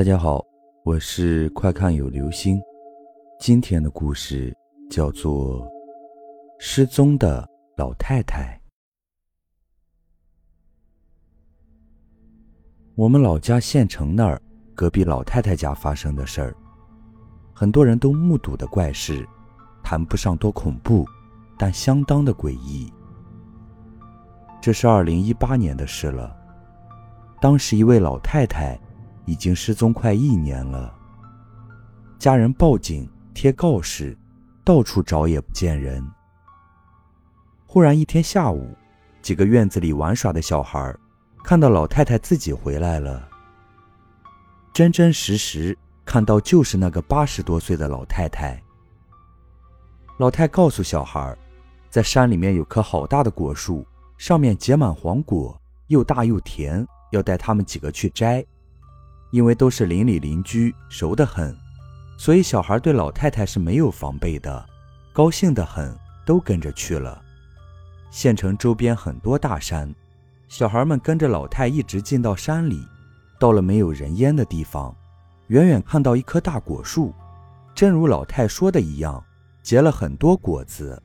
大家好，我是快看有流星。今天的故事叫做《失踪的老太太》。我们老家县城那儿隔壁老太太家发生的事儿，很多人都目睹的怪事，谈不上多恐怖，但相当的诡异。这是二零一八年的事了，当时一位老太太。已经失踪快一年了。家人报警贴告示，到处找也不见人。忽然一天下午，几个院子里玩耍的小孩看到老太太自己回来了。真真实实看到就是那个八十多岁的老太太。老太告诉小孩，在山里面有棵好大的果树，上面结满黄果，又大又甜，要带他们几个去摘。因为都是邻里邻居，熟得很，所以小孩对老太太是没有防备的，高兴得很，都跟着去了。县城周边很多大山，小孩们跟着老太一直进到山里，到了没有人烟的地方，远远看到一棵大果树，正如老太说的一样，结了很多果子。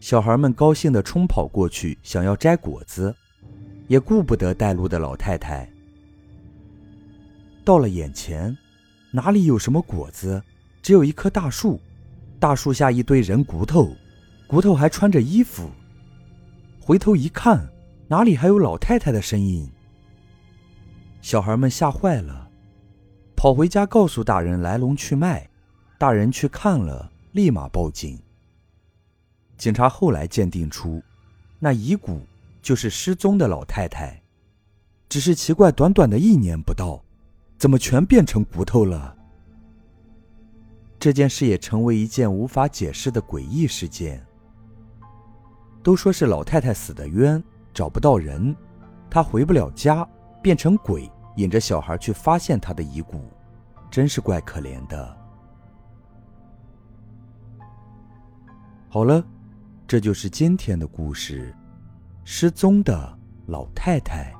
小孩们高兴地冲跑过去，想要摘果子，也顾不得带路的老太太。到了眼前，哪里有什么果子？只有一棵大树，大树下一堆人骨头，骨头还穿着衣服。回头一看，哪里还有老太太的身影？小孩们吓坏了，跑回家告诉大人来龙去脉。大人去看了，立马报警。警察后来鉴定出，那遗骨就是失踪的老太太。只是奇怪，短短的一年不到。怎么全变成骨头了？这件事也成为一件无法解释的诡异事件。都说是老太太死的冤，找不到人，她回不了家，变成鬼，引着小孩去发现她的遗骨，真是怪可怜的。好了，这就是今天的故事，失踪的老太太。